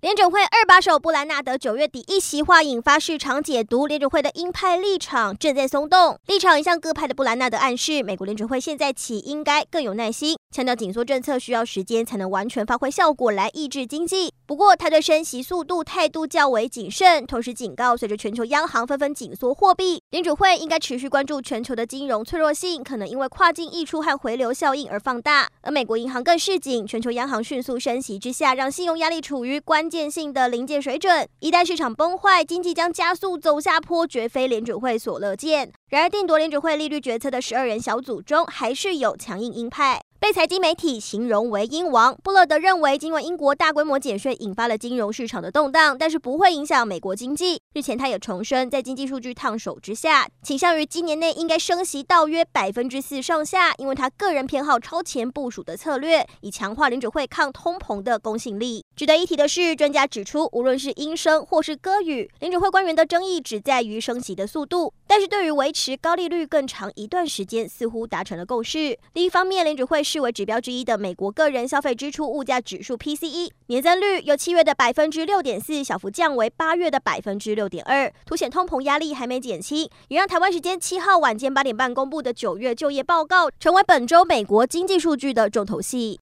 联准会二把手布兰纳德九月底一席话引发市场解读，联准会的鹰派立场正在松动。立场一向鸽派的布兰纳德暗示，美国联准会现在起应该更有耐心，强调紧缩政策需要时间才能完全发挥效果来抑制经济。不过，他对升息速度态度较为谨慎，同时警告，随着全球央行纷纷紧缩货币，联准会应该持续关注全球的金融脆弱性，可能因为跨境溢出和回流效应而放大。而美国银行更示警，全球央行迅速升息之下，让信用压力处于关。关键性的临界水准，一旦市场崩坏，经济将加速走下坡，绝非联准会所乐见。然而，定夺联准会利率决策的十二人小组中，还是有强硬鹰派。被财经媒体形容为“鹰王”，布勒德认为，尽管英国大规模减税引发了金融市场的动荡，但是不会影响美国经济。日前，他也重申，在经济数据烫手之下，倾向于今年内应该升息到约百分之四上下，因为他个人偏好超前部署的策略，以强化联准会抗通膨的公信力。值得一提的是，专家指出，无论是鹰声或是鸽语，联准会官员的争议只在于升息的速度，但是对于维持高利率更长一段时间，似乎达成了共识。另一方面，联准会。视为指标之一的美国个人消费支出物价指数 PCE 年增率由七月的百分之六点四小幅降为八月的百分之六点二，凸显通膨压力还没减轻，也让台湾时间七号晚间八点半公布的九月就业报告成为本周美国经济数据的重头戏。